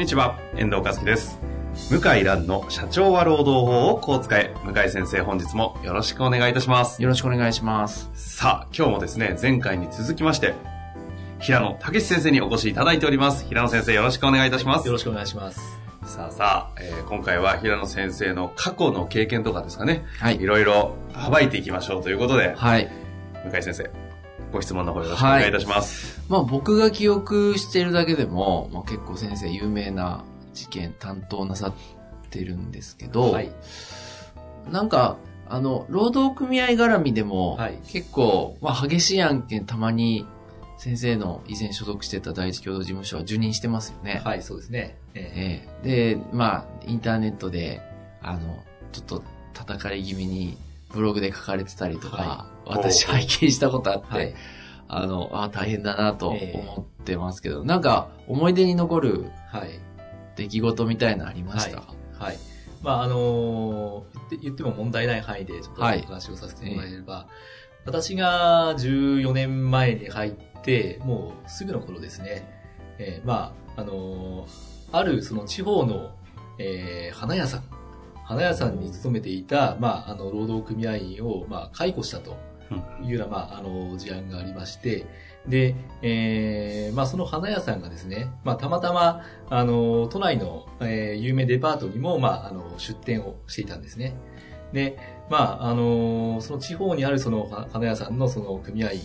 んにちは、遠藤和樹です。向井蘭の社長は労働法をこう使え。向井先生、本日もよろしくお願いいたします。よろしくお願いします。さあ、今日もですね、前回に続きまして、平野武先生にお越しいただいております。平野先生、よろしくお願いいたします。よろしくお願いします。さあさあ、えー今回は平野先生の過去の経験とかですかね、はいいろいろ暴いていきましょうということで、はい。向井先生、ご質問の方よろしくお願いいたします。まあ僕が記憶してるだけでも、まあ、結構先生有名な事件担当なさってるんですけど、はい。なんか、あの、労働組合絡みでも、はい結構、まあ激しい案件たまに先生の以前所属してた第一共同事務所は受任してますよね。はい、そうですね。えええで、まあ、インターネットで、あの、ちょっと叩かれ気味にブログで書かれてたりとか、は私ほうほう拝見したことあって、ーはい。あの、あ大変だなとええ思ってますけど、なんか思い出に残るはい。出来事みたいなのありました、はい。まあ、あのー言って、も問題ない範囲でちょっとおはい話をさせてもらえれば、私が14年前に入って、もうすぐの頃ですね、えーまあ、あのーあるその地方の、えー花屋さん、花屋さんに勤めていた、まあ、あの、労働組合員を、まあ、解雇したというような、まあ、あの、事案がありまして、で、えーまあ、その花屋さんがですね、まあ、たまたま、あの、都内の、えー有名デパートにも、まあ、あの、出店をしていたんですね。で、まあ、あの、その地方にあるそのは花屋さんのその組合員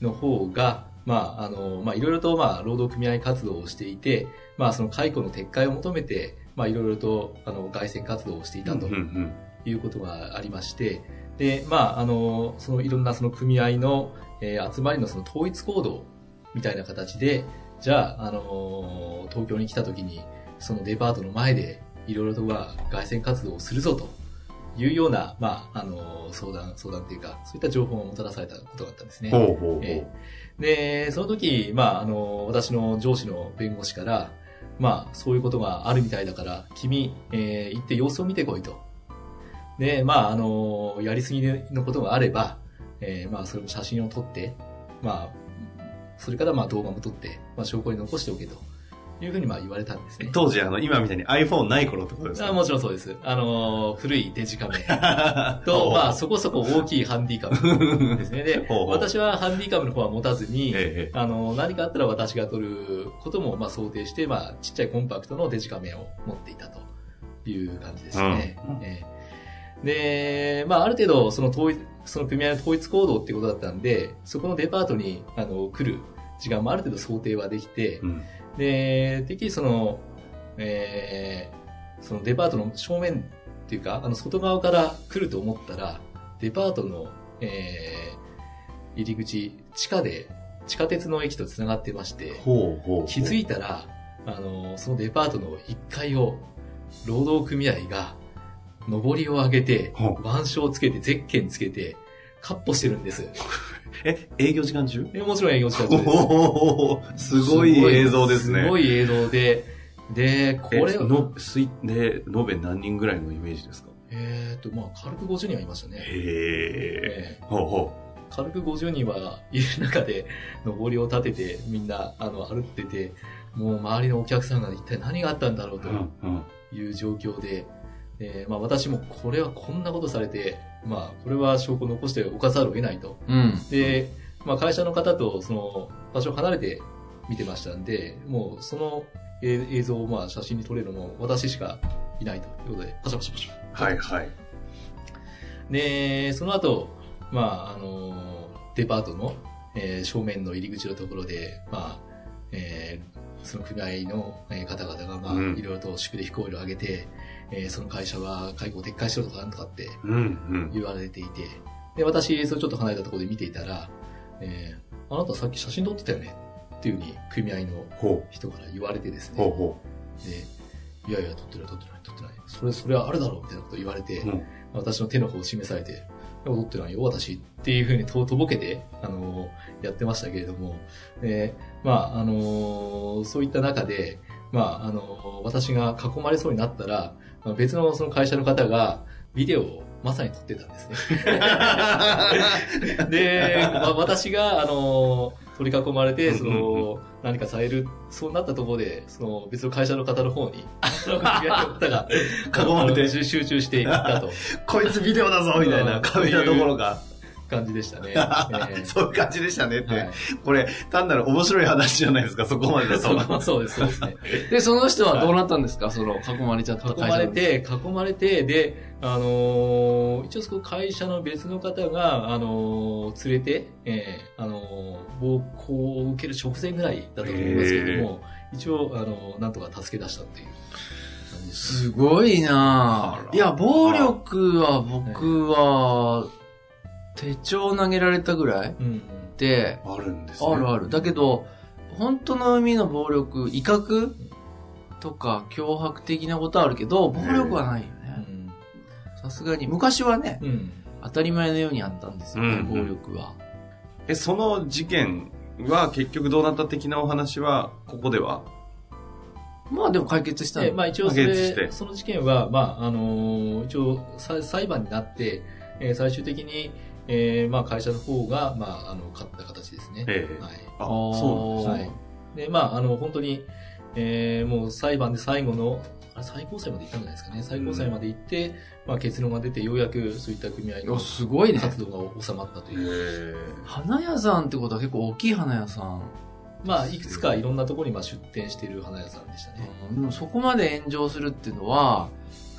の方が、まあ、あの、まあ、いろいろと、まあ、労働組合活動をしていて、まあ、その解雇の撤回を求めて、まあ、いろいろと、あの、外線活動をしていたということがありまして、で、まあ、あの、そのいろんなその組合の、えー集まりのその統一行動みたいな形で、じゃあ、あの、東京に来た時に、そのデパートの前で、いろいろとは外線活動をするぞというような、まあ、あの、相談、相談っていうか、そういった情報をもたらされたことがあったんですね。ほうほうほう。えで、その時、まあ、あの、私の上司の弁護士から、まあ、そういうことがあるみたいだから、君、えー行って様子を見てこいと。で、まあ、あの、やりすぎのことがあれば、えーまあ、それも写真を撮って、まあ、それからまあ動画も撮って、まあ、証拠に残しておけというふうにまあ言われたんですね。当時、あの、今みたいに iPhone ない頃ってことですか？あもちろんそうです。あの、古いデジカメろと、まあ、そこそこ大きいハンディカムですね。で、私はハンディカムの方は持たずに、ええあの、何かあったら私が撮ることも、まあ、想定して、まあ、ちっちゃいコンパクトのデジカメを持っていたという感じですね。うんええで、まあ、ある程度、その統一、その組合の統一行動ってことだったんで、そこのデパートに、あの、来る時間もある程度想定はできて、うんで、てっきりその、えーそのデパートの正面っていうか、あの、外側から来ると思ったら、デパートの、えー入り口、地下で、地下鉄の駅と繋がってまして、ほうほうほう。気づいたら、あの、そのデパートの1階を、労働組合が、上りを上げてほ、腕章をつけて、ゼッケンつけて、カッポしてるんです。え、営業時間中？でもちろん営業時間中です。おーすごい映像ですね。すごい映像で、で、これえの、すい、で、延べ何人ぐらいのイメージですか？えーっと、まあ、軽く50人はいましたね。へえ。ええほうほ軽く50人はいる中で、上りを立てて、みんな、あの、歩ってて、もう周りのお客さんが一体何があったんだろうう。とうんうん。いう状況で、えーまあ私もこれはこんなことされて、まあこれは証拠を残しておかざるを得ないと。うん。で、まあ会社の方とその場所を離れて見てましたんで、もうそのえ映像をまあ写真に撮れるのも私しかいないということで、パシャパシャパシャ。はいはい。で、その後、まあ、あの、デパートの、えー正面の入り口のところで、まあ、えーその組合のえー方々が、まあ、うんいろいろと祝電飛行を上げて、えーその会社は解雇を撤回しろとかなんとかってうんうん。言われていて、で、私、それちょっと離れたところで見ていたら、えーあなたさっき写真撮ってたよねっていうふうに組合のほ人から言われてですね。ほで、いやいや、撮ってない、撮ってない、撮ってない。それ、それはあるだろうみたいなこと言われて、う。うん。私の手の方を示されて、撮ってないよ、私っていうふうにととぼけて、あのやってましたけれども、で、まあ、あのそういった中で、まあ、あの私が囲まれそうになったら、まあ別のその会社の方が、ビデオをまさに撮ってたんですね。で、ま私が、あの取り囲まれて、その、何かされる、そうなったところで、その、別の会社の方の方に、その組合の方が、囲まれて集中していったと。こいつビデオだぞみたいなカメラどころか。感じでしたね。え えそういう感じでしたねって。はいこれ、単なる面白い話じゃないですか、そこまでだと。そうそうです、そうですね。で、その人はどうなったんですか？その、囲まれちゃった囲会社のまれて、囲まれて、で、あのー一応その会社の別の方が、あのー連れて、えーあのー暴行を受ける直前ぐらいだったと思いますけれども、一応、あのーなんとか助け出したっていうす。すごいなぁ。いや、暴力は僕は、手帳投げられたぐらいうんうん。で、あるんですね。あるある。だけど、本当の意味の暴力、威嚇とか脅迫的なことはあるけど、暴力はないようね。んさすがに。昔はね、うん。当たり前のようにあったんですよね、うん暴力は。え、その事件は結局どうなった的なお話は、ここでは？まあでも解決した。まあ一応それ、その事件は、まああのー一応さ裁判になって、えー最終的に、えーまあ会社の方が、まああの、勝った形ですね。ええはい。あ、そうなんですはい。で、まああの、本当に、えーもう裁判で最後の、あれ最高裁まで行ったんじゃないですかね。最高裁まで行って、まあ結論が出て、ようやくそういった組合のすごいね。活動が収まったという。花屋さんってことは結構大きい花屋さん。まあ、いくつかいろんなところにまあ出店している花屋さんでしたね。でもそこまで炎上するっていうのは、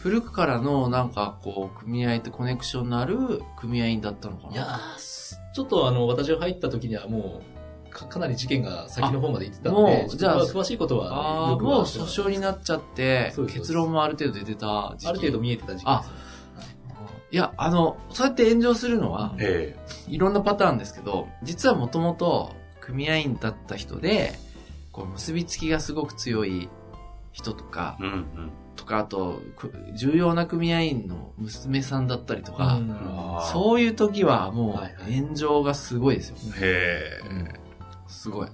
古くからのなんかこう、組合とコネクションのある組合員だったのかな？いやーすちょっとあの、私が入った時にはもう、かかなり事件が先の方まで行ってたのあもで、うじゃあ詳しいことはああ、もう訴訟になっちゃって結論もある程度出てた時期。ある程度見えてた時期ですね。いや、あの、そうやって炎上するのは、えいろんなパターンですけど、実はもともと組合員だった人で、こう結びつきがすごく強い人とかえ、うんうん。とか、あと、く重要な組合員の娘さんだったりとか、そういう時はもはいはいう炎上がすごいですよ。へえ。すごい。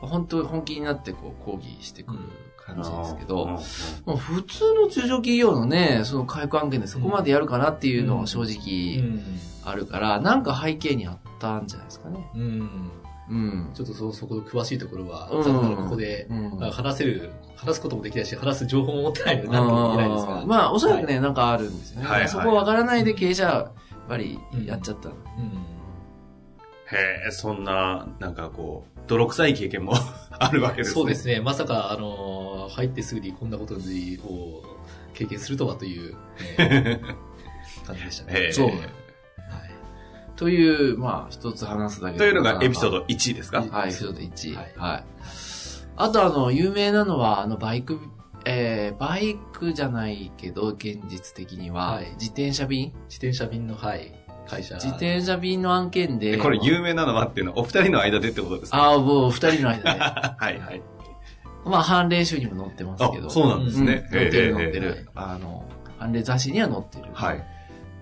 本当本気になってこう抗議してくる感じですけど、うんうんもう普通の中小企業のね、その解雇案件でそこまでやるかなっていうのは正う直ん。あるから、なんか背景にあったんじゃないですかね。うん。うん。ちょっとそ、そこの詳しいところは、うん残念ながらここで、うんあ話せる、話すこともできないし、話す情報も持ってないので、何とも言えないですが。まあ、おそらくね、なんかあるんですよね。はいはいそこわからないで経営者は、やっぱりやっちゃった。うん。へえ、そんな、なんかこう、泥臭い経験も あるわけですね。そうですね。まさか、あのー入ってすぐにこんなことを経験するとはという、えー 感じでしたね。そうはい。という、まあ、一つ話すだけというのがエピソード。ド1ですか？はい、エピソード1。ははいい。あと、あの、有名なのは、あの、バイク、えー、バイクじゃないけど、現実的には、はい自転車便？自転車便の、はい、会社。自転車便の案件で、えこれ有名なのはっていうのはお二人の間でってことですか？ああ、もう二人の間で。はいはい。まあ、判例集にも載ってますけど。あ、そうなんですね。うん載ってる載ってる。あの、判例雑誌には載ってる。はい。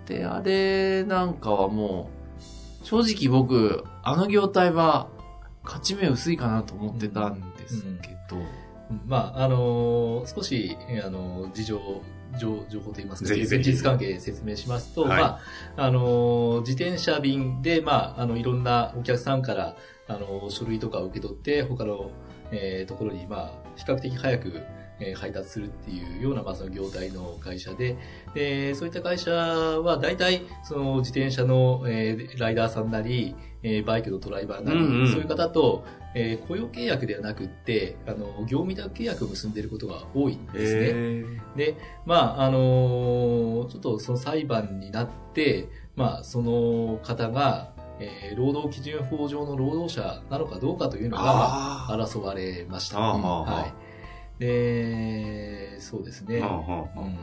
で、あれなんかはもう、正直僕、あの業態は、勝ち目薄いかなと思ってたんですけど、うん。まあ、あのー少し、えーあのー事情、情情報といいますか、現実関係説明しますと、はい。まあ、あのー自転車便で、まあ、あの、いろんなお客さんから、あのー書類とかを受け取って、他の、えーところに、まあ、比較的早く、えー配達するっていうような、まあ、その業態の会社で、で、そういった会社は、大体、その自転車の、えーライダーさんなり、えーバイクのドライバーなり、うんうんそういう方と、えー雇用契約ではなくって、あの、業務委託契約を結んでいることが多いんですね。へで、まあ、あのーちょっとその裁判になって、まあ、その方が、えー労働基準法上の労働者なのかどうかというのが、まあ、あ争われました。はい。で、そうですね。あ。うん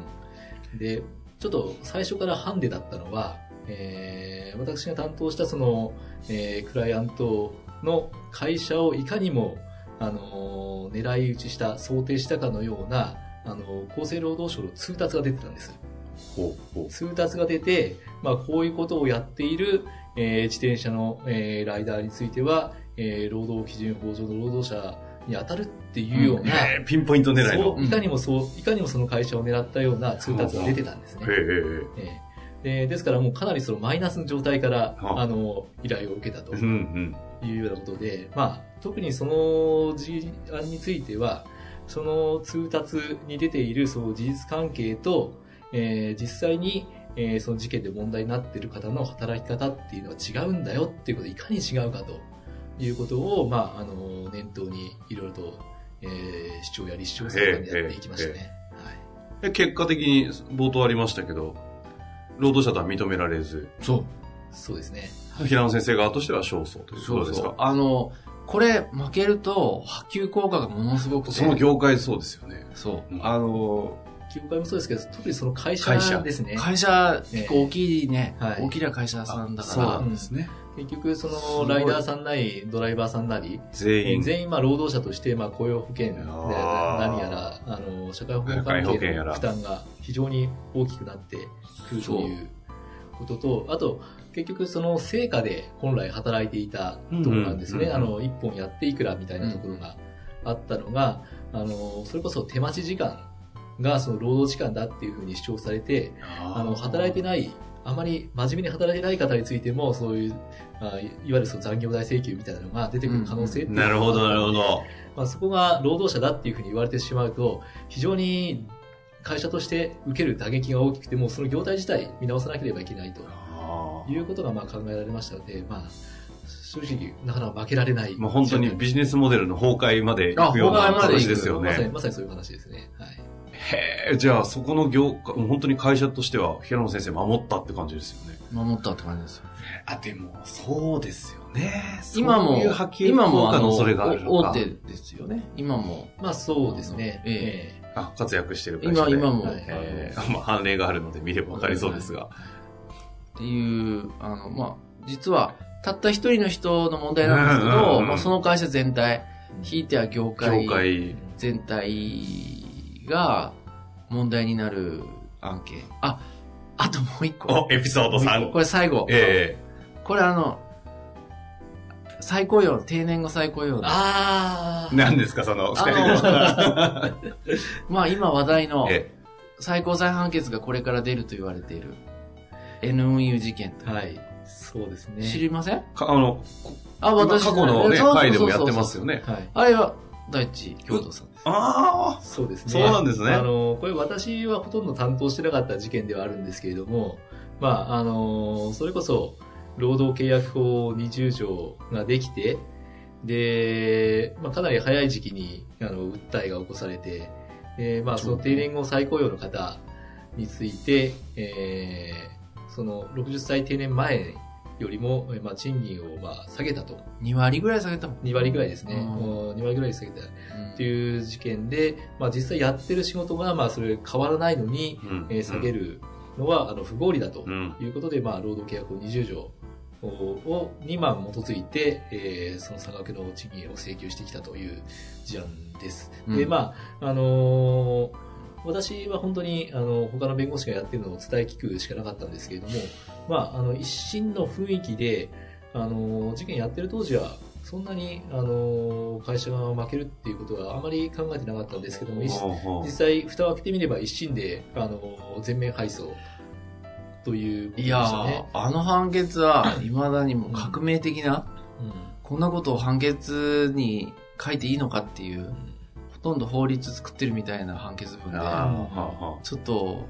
で、ちょっと最初からハンデだったのは、えー私が担当したその、えークライアントの会社をいかにも、あの、狙い撃ちした、想定したかのような、あの、厚生労働省の通達が出てたんです。通達が出て、まあ、こういうことをやっている、えー自転車の、えーライダーについては、えー労働基準法上の労働者に当たるっていうような、へえピンポイント狙いの。いかにもそう、いかにもその会社を狙ったような通達が出てたんですね。へえ。えーでですからもうかなりそのマイナスの状態から、はああの、依頼を受けたとうんうん。いうようなことで、まあ、特にその事案については、その通達に出ているその事実関係と、えー実際に、えーその事件で問題になっている方の働き方っていうのは違うんだよっていうことで、いかに違うかということを、まあ、あの、念頭にいろいろと、えー主張や立証するでやっていきましたね。はい。で結果的に冒頭ありましたけど、労働者とは認められず、そう。そうですね。平野先生側としては勝訴ということですか？あの、これ負けると波及効果がものすごくて。その業界そうですよね。そうう。んあの、業界もそうですけど、特にその会会社社ですね。会社、結構大きいね、はい大きな会社さんだかそうら、なんですね。結局、そのライダーさんなり、ドライバーさんなり、全員。全員まあ労働者としてまあ雇用保険で何やら、あの、社会保険関係の負担が非常に大きくなってくるということと、あと、結局その成果で本来働いていたところなんですね。あの、一本やっていくらみたいなところがあったのが、あの、それこそ手待ち時間がその労働時間だっていうふうに主張されて、あの、働いてない、あまり真面目に働いてない方についても、そういう、まあ、いいわゆるその残業代請求みたいなのが出てくる可能性っていうのがなるほど、なるほど。まあ、そこが労働者だっていうふうに言われてしまうと、非常に会社として受ける打撃が大きくて、もうその業態自体見直さなければいけないとあいうことがまあ考えられましたので、まあ、正直、なかなか負けられない。ーもう本当にビジネスモデルの崩壊まで行くような話ですよまさに、ね。まさにそういう話ですね。はい。へえ、じゃあそこの業界、もう本当に会社としては平野先生守ったって感じですよね。守ったって感じですよ。あ、でも、そうですよね。今もそういう今もあの、大手ですよね。今も。まあそうですね。ええあ、活躍してる会社今、で。今も、はいえーまあ、判例があるので見ればわかりそうですが。っていう、あの、まあ、実は、たった一人の人の問題なんですけど、まあ、その会社全体、ひいては業界業界、全体が問題になる案件。あ、あともう一個。お、エピソード3。これ最後。えこれあの、再雇用、定年後再雇用の。あえ何ですか、その、二人あの。まあ今話題のえ最高裁判決がこれから出ると言われている N 運輸事件。はい。そうですね。知りません？かあの、あ、過私去のね、回でもやってますよね。はい。あれは大地京都さんです。あそうですね。そうなんですねあの、これ私はほとんど担当してなかった事件ではあるんですけれども、まあ、あの、それこそ、労働契約法20条ができて、で、まあ、かなり早い時期に、あの、訴えが起こされて、で、まあ、その定年後再雇用の方について、えー、その60歳定年前よりも、えーまあ、賃金を、まあ、下げたと。2割ぐらい下げたもん。2割ぐらいですね。うんもう2割ぐらい下げた。うんっていう事件で、まあ実際やってる仕事が、まあそれ変わらないのに、あ。うんえー下げ。るのは、あの、不合理だとうん。いうことで、まあ労働契約法20条を、にまあ基づいて、えーその差額の賃金を請求してきたという事案です。で、うんまあ、あのー私は本当に、あの、他の弁護士がやってるのを伝え聞くしかなかったんですけれども、まあ、あの、一審の雰囲気で、あの、事件やってる当時は、そんなに、あの、会社が負けるっていうことはあまり考えてなかったんですけども、実際、蓋を開けてみれば一審で、あの、全面敗訴ということでしいやーたね。、あの判決は未だにも革命的な、うん。こんなことを判決に書いていいのかっていう、うんほとんど法律作ってるみたいな判決文で、ちょっと、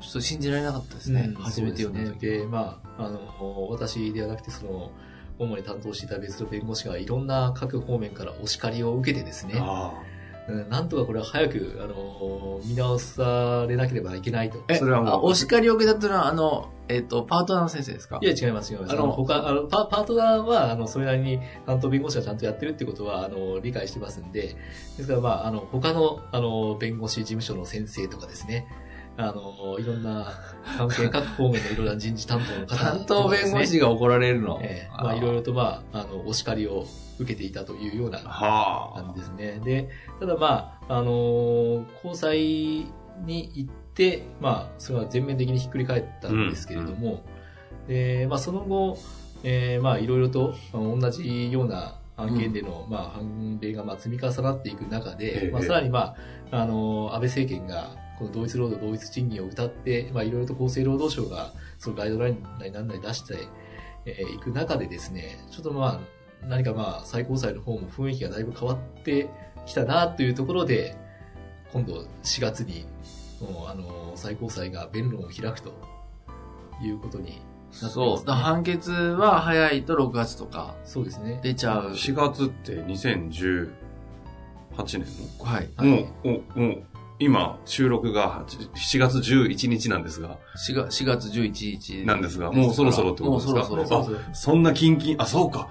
ちょっと信じられなかったですね。うん初めて読んだ時。ですね。で、まあ、あの、私ではなくて、その、主に担当していた別の弁護士がいろんな各方面からお叱りを受けてですね、なんとかこれは早く、あの、見直されなければいけないと。え、それはもうあお叱りを受けたっていうのは、あの、えっ、と、パートナーの先生ですか？いや、違います、違います。あのあの、他、あの、パパートナーは、あの、それなりに担当弁護士がちゃんとやってるってことは、あの、理解してますんで、ですから、まあ、あの、他の、あの、弁護士事務所の先生とかですね、あの、いろんな 関係各方面のいろんな人事担当の方担当弁護士が怒られるの。ええ。まあいろいろとまあ、あの、お叱りを受けていたというようなは感じですね。で、ただまあ、あのー交際に行って、まあ、それは全面的にひっくり返ったんですけれども、で、まあその後、えーまあいろいろと同じような案件での、まあ判例がまあ積み重なっていく中で、ええ。まあさらにまあ、あのー安倍政権が、この同一労働同一賃金を謳って、まあいろいろと厚生労働省が、そのガイドラインなりなんなり出してえーいく中でですね、ちょっとまあ、何かまあ、最高裁の方も雰囲気がだいぶ変わってきたなというところで、今度4月に、もうあの、最高裁が弁論を開くということにね。そう。判決は早いと6月とかそうですね。出ちゃう。4月って2018年はい。の、もう、おもう、今、収録が7月11日なんですが、4月 ,4 月11日。なんですが、もうそろそろってことですか？もうそろそろ。あそんなキンキン、あ、そうか。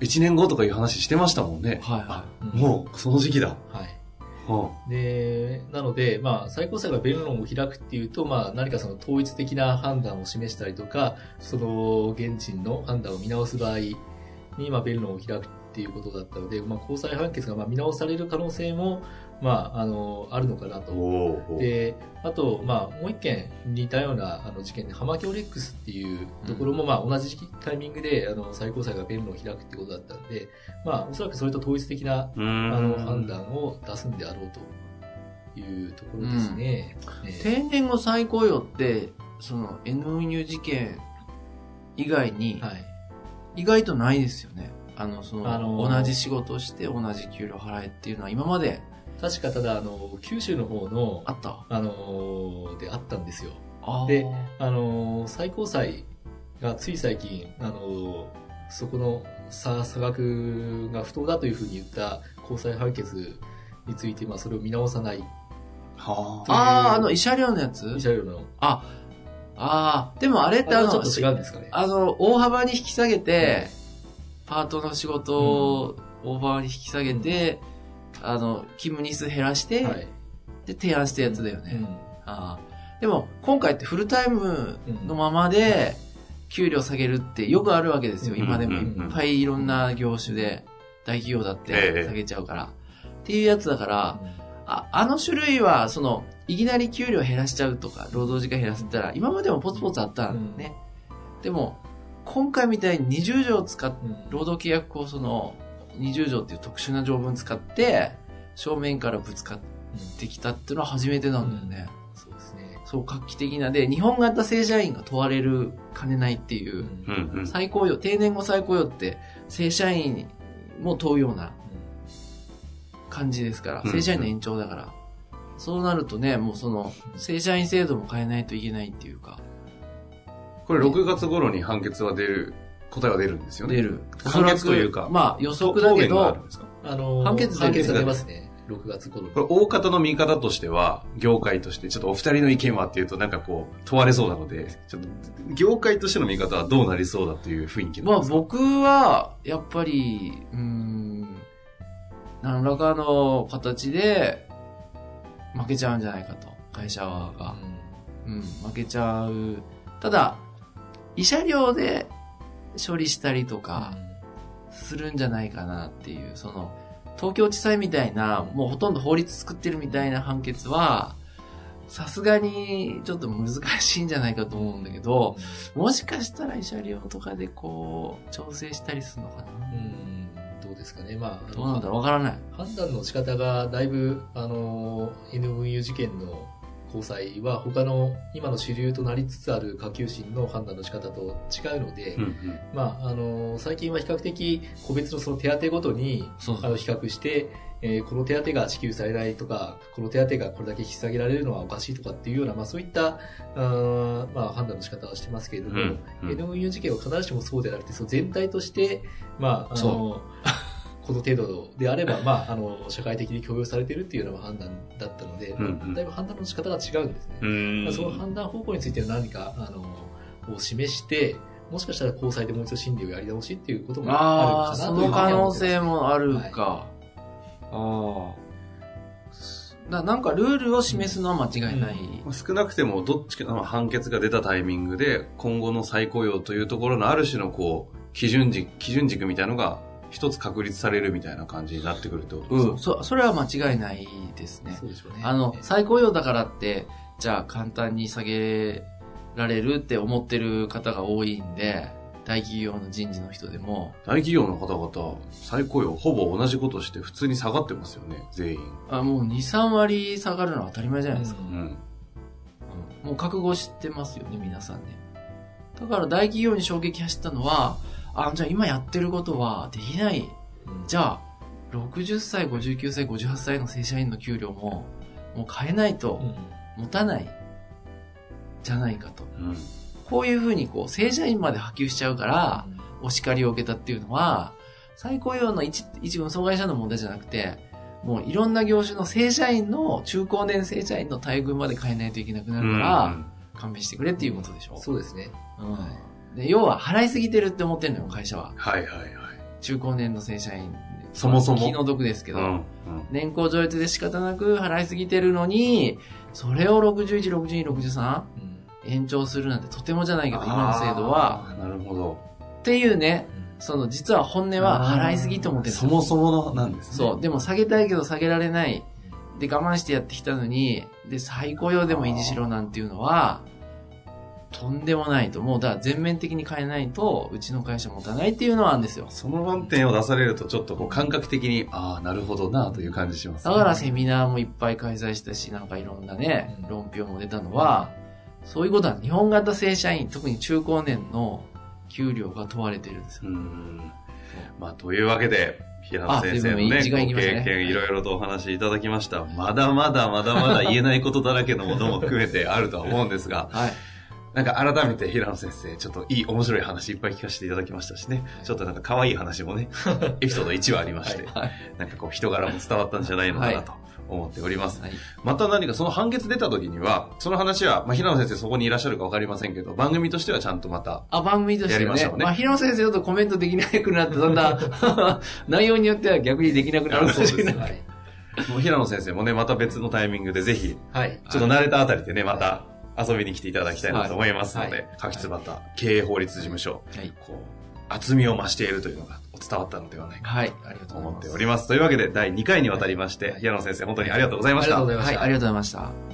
1年後とかいう話してましたもんね。はいはあうんもう、その時期だ。はい。はで、なので、まあ、最高裁が弁論を開くっていうと、まあ、何かその統一的な判断を示したりとか、その現地の判断を見直す場合に、まあ、弁論を開くっていうことだったので、まあ、高裁判決がまあ見直される可能性も、まあ、あの、あるのかなあ、と。で、あと、まあ、もう一件似たようなあの事件で、浜京レックスっていうところも、まあ、同じタイミングで、あの、最高裁が弁論を開くってことだったんで、まあ、おそらくそれと統一的なあの判断を出すんであろうというところですね。えー定年後再雇用って、その NU 事件以外に、はい。意外とないですよね。あの、その、あのー同じ仕事をして同じ給料払えっていうのは今まで確かただ、あの、九州の方のあ、った。あの、であったんですよ。であの、最高裁がつい最近、あの、そこの差差額が不当だというふうに言った高裁判決について、まあ、それを見直さない、はあ。あー、あの、慰謝料のやつ？慰謝料の、あ、あー、でもあれってあの、あれはちょっと違うんですかね。あの、大幅に引き下げて、パートの仕事を大幅に引き下げて、あの、勤務日数減らして、はい。で、提案したやつだよね。うんああでも、今回ってフルタイムのままで、給料下げるってよくあるわけですよ。うん今でもいっぱいいろんな業種で、大企業だっええて下げちゃうから。っていうやつだから、ああの種類は、その、いきなり給料減らしちゃうとか、労働時間減らすったら、今までもポツポツあったんね。でも、今回みたいに20条使っうん労働契約法その20条っていう特殊な条文使って、正面からぶつかってきたっていうのは初めてなんだよね。そうですね。そう、画期的なで、日本型正社員が問われるかねないっていうう、んうんうん。再雇用、定年後再雇用って、正社員も問うような感じですから、うん正社員の延長だから。そうなるとね、もうその、正社員制度も変えないといけないっていうか、これ6月頃に判決は出る、答えは出るんですよね。出る。判決というかまあ予測だけどあの判決判決が出ますね。6月頃に。これ大方の見方としては、業界として、ちょっとお二人の意見はっていうとなんかこう、問われそうなので、ちょっと、業界としての見方はどうなりそうだという雰囲気まあ僕は、やっぱり、うーん、何らかの形で負けちゃうんじゃないかと、会社側が。うん、負けちゃう。ただ、慰謝料で処理したりとかするんじゃないかなっていう、その、東京地裁みたいな、もうほとんど法律作ってるみたいな判決は、さすがにちょっと難しいんじゃないかと思うんだけど、もしかしたら慰謝料とかでこう、調整したりするのかな？うんどうですかね。まあ、どうなんだろう？わからない。判断の仕方がだいぶ、あの、NVU 事件の高裁は他の今の主流となりつつある下級審の判断の仕方と違うので、うんうん。まあ、あの、最近は比較的個別のその手当ごとにあの比較して、えーこの手当が支給されないとか、この手当がこれだけ引き下げられるのはおかしいとかっていうような、まあそういった、あーまあ判断の仕方はしてますけれども、うんうん。NVU 事件は必ずしもそうではなくて、その全体として、まあ、あその、この程度であれば、まあ、あの、社会的に許容されているっていうような判断だったので、うんうんだいぶ判断の仕方が違うんですね。うーんまあその判断方向については何か、あの、を示して、もしかしたら高裁でもう一度審理をやり直しっていうこともああ、あるかなというふうにその可能性もあるか。ああ。だなんかルールを示すのは間違いない。まあ少なくてもどっちか、まあ、判決が出たタイミングで今後の再雇用というところのある種のこう基準軸基準軸みたいのが一つ確立されるみたいな感じになってくるってことですか、うん、そそれは間違いないですね。そうでしょうね。あのえ、再雇用だからって、じゃあ簡単に下げられるって思ってる方が多いんで、大企業の人事の人でも、大企業の方々再雇用ほぼ同じことして普通に下がってますよね全員、あもう2、3割下がるのは当たり前じゃないですか。うん、うんもう覚悟してますよね、皆さんね。だから大企業に衝撃走ったのは、あ、じゃあ今やってることはできない。うんじゃあ、60歳、59歳、58歳の正社員の給料も、もう変えないとうん持たない、じゃないかと。うんこういうふうにこう、正社員まで波及しちゃうから、お叱りを受けたっていうのは、再雇用の一一運送会社の問題じゃなくて、もういろんな業種の正社員の、中高年正社員の待遇まで変えないといけなくなるから、勘弁してくれっていうことでしょ。そうですね。うん。で、要は払いすぎてるって思ってるのよ、会社は。はいはいはい。中高年の正社員。そもそも？気の毒ですけど、うんうん。年功序列で仕方なく払いすぎてるのに、それを61、62、63うん。延長するなんてとてもじゃないけど、今の制度は、なるほど。っていうね、その実は本音は払いすぎと思ってるそもそものなんですね。そう。でも下げたいけど下げられない。で、我慢してやってきたのに、で、再雇用でも維持しろなんていうのは、とんでもないと。もう、だから全面的に変えないと、うちの会社持たないっていうのはあるんですよ。その論点を出されるとちょっとこう感覚的にああなるほどなという感じします、だからセミナーもいっぱい開催したし、なんかいろんなねう、ん論評も出たのは、そういうことは日本型正社員、特に中高年の給料が問われてるんですよ。うんまあというわけで平野先生のあ随分ねご経験いろいろとお話しいただきましたまだまだまだまだ言えないことだらけのものも含めてあるとは思うんですがはい。なんか改めて平野先生、ちょっといい面白い話いっぱい聞かせていただきましたしね、ちょっとなんか可愛い話もね、エピソード1話ありまして、はい。なんかこう人柄も伝わったんじゃないのかなと思っております。はい。また何かその判決出た時には、その話は、まあ、平野先生そこにいらっしゃるかわかりませんけど、番組としてはちゃんとまた、あ、番組としてはね。やりましょうねまあ、平野先生とコメントできなくなって、だんだん、内容によっては逆にできなくなるかもしれない。はい。もう平野先生もね、また別のタイミングでぜひ、はい。ちょっと慣れたあたりでね、また遊びに来ていただきたいなと思いますので、はい柿津端経営法律事務所、はい。こう、厚みを増しているというのが伝わったのではないかはい。ありがとと思っ。ております。というわけで、第2回にわたりまして、平野先生、本当にありがとうございました。ありがとうございましたはい、ありがとうございました。